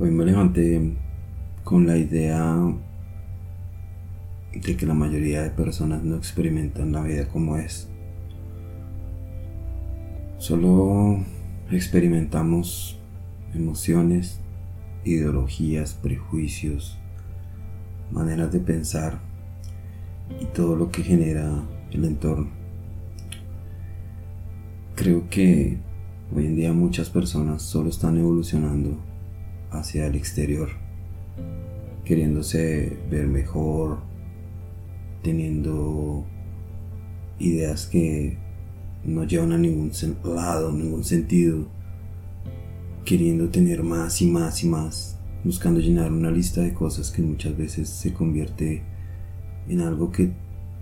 Hoy me levanté con la idea de que la mayoría de personas no experimentan la vida como es. Solo experimentamos emociones, ideologías, prejuicios, maneras de pensar y todo lo que genera el entorno. Creo que hoy en día muchas personas solo están evolucionando hacia el exterior, queriéndose ver mejor, teniendo ideas que no llevan a ningún lado, ningún sentido, queriendo tener más y más y más, buscando llenar una lista de cosas que muchas veces se convierte en algo que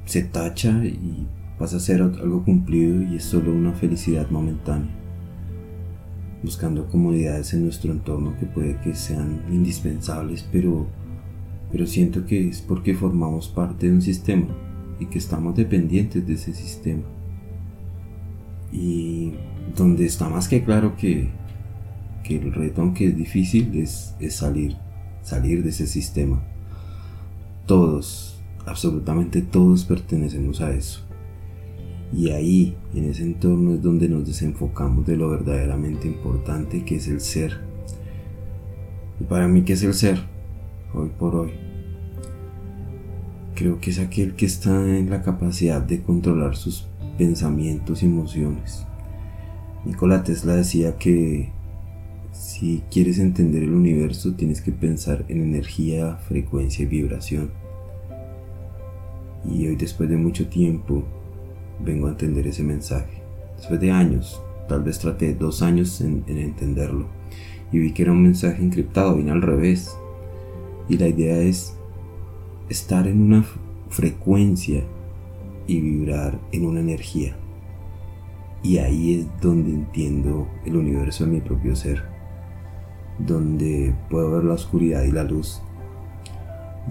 se tacha y pasa a ser algo cumplido y es solo una felicidad momentánea buscando comodidades en nuestro entorno que puede que sean indispensables, pero, pero siento que es porque formamos parte de un sistema y que estamos dependientes de ese sistema. Y donde está más que claro que, que el reto, aunque es difícil, es, es salir, salir de ese sistema. Todos, absolutamente todos pertenecemos a eso. Y ahí, en ese entorno, es donde nos desenfocamos de lo verdaderamente importante que es el ser. Y para mí, ¿qué es el ser? Hoy por hoy. Creo que es aquel que está en la capacidad de controlar sus pensamientos y emociones. Nikola Tesla decía que si quieres entender el universo tienes que pensar en energía, frecuencia y vibración. Y hoy después de mucho tiempo vengo a entender ese mensaje. Después de años, tal vez traté dos años en, entenderlo y vi que era un mensaje encriptado, vine al revés. Y la idea es estar en una frecuencia y vibrar en una energía. Y ahí es donde entiendo el universo de mi propio ser, donde puedo ver la oscuridad y la luz.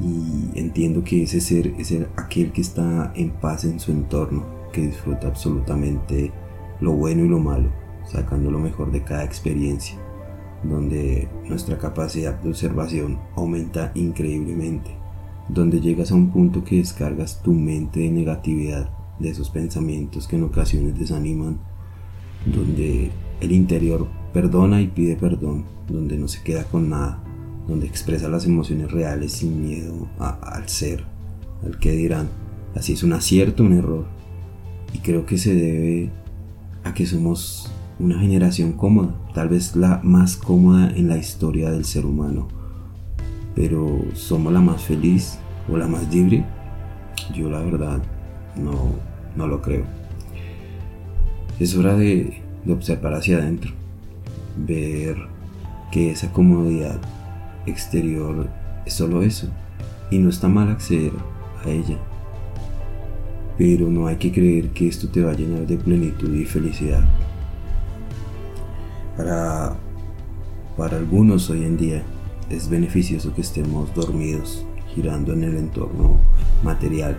Y entiendo que ese ser es aquel que está en paz en su entorno, que disfruta absolutamente lo bueno y lo malo, sacando lo mejor de cada experiencia, donde nuestra capacidad de observación aumenta increíblemente, donde llegas a un punto que descargas tu mente de negatividad, de esos pensamientos que en ocasiones desaniman, donde el interior perdona y pide perdón, donde no se queda con nada, donde expresa las emociones reales sin miedo al ser, al que dirán, así es un acierto, un error, y creo que se debe a que somos una generación cómoda, tal vez la más cómoda en la historia del ser humano. Pero somos la más feliz o la más libre. Yo la verdad no, no lo creo. Es hora de, de observar hacia adentro, ver que esa comodidad exterior es solo eso y no está mal acceder a ella pero no hay que creer que esto te va a llenar de plenitud y felicidad. Para, para algunos hoy en día es beneficioso que estemos dormidos, girando en el entorno material,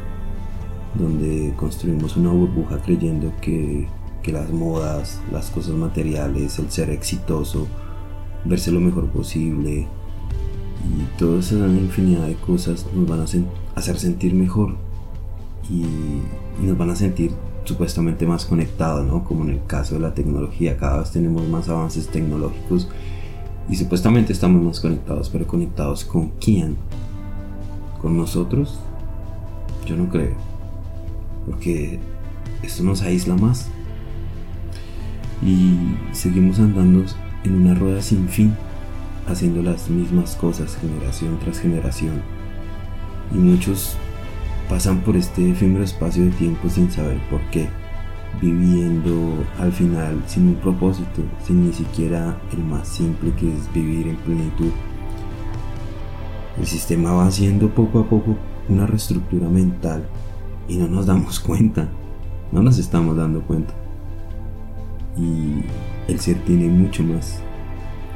donde construimos una burbuja creyendo que, que las modas, las cosas materiales, el ser exitoso, verse lo mejor posible y toda esa infinidad de cosas nos van a hacer sentir mejor y, nos van a sentir supuestamente más conectados, ¿no? Como en el caso de la tecnología, cada vez tenemos más avances tecnológicos y supuestamente estamos más conectados, pero conectados con quién? ¿Con nosotros? Yo no creo, porque esto nos aísla más y seguimos andando en una rueda sin fin, haciendo las mismas cosas generación tras generación y muchos pasan por este efímero espacio de tiempo sin saber por qué, viviendo al final sin un propósito, sin ni siquiera el más simple que es vivir en plenitud. El sistema va haciendo poco a poco una reestructura mental y no nos damos cuenta, no nos estamos dando cuenta. Y el ser tiene mucho más,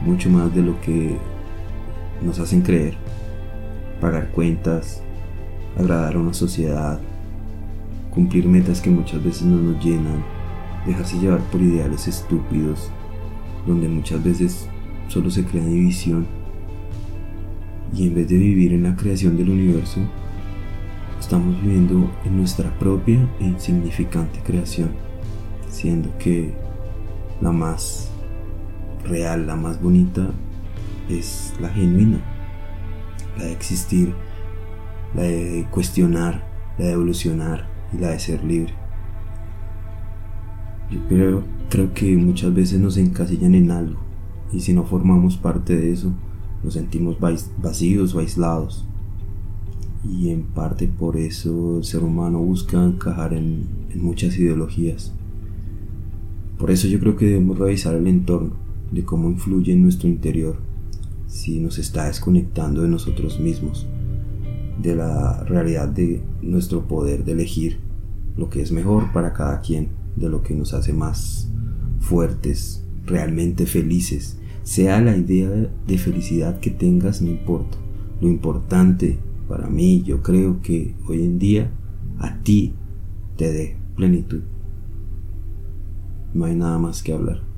mucho más de lo que nos hacen creer. Pagar cuentas, agradar a una sociedad, cumplir metas que muchas veces no nos llenan, dejarse llevar por ideales estúpidos, donde muchas veces solo se crea división. Y en vez de vivir en la creación del universo, estamos viviendo en nuestra propia e insignificante creación, siendo que la más real, la más bonita, es la genuina, la de existir, la de cuestionar, la de evolucionar y la de ser libre. Yo creo, creo que muchas veces nos encasillan en algo y si no formamos parte de eso, nos sentimos vacíos o aislados. Y en parte por eso el ser humano busca encajar en, en muchas ideologías. Por eso yo creo que debemos revisar el entorno, de cómo influye en nuestro interior, si nos está desconectando de nosotros mismos, de la realidad de nuestro poder de elegir lo que es mejor para cada quien, de lo que nos hace más fuertes, realmente felices sea la idea de felicidad que tengas, no importa. Lo importante para mí, yo creo que hoy en día a ti te dé plenitud. No hay nada más que hablar.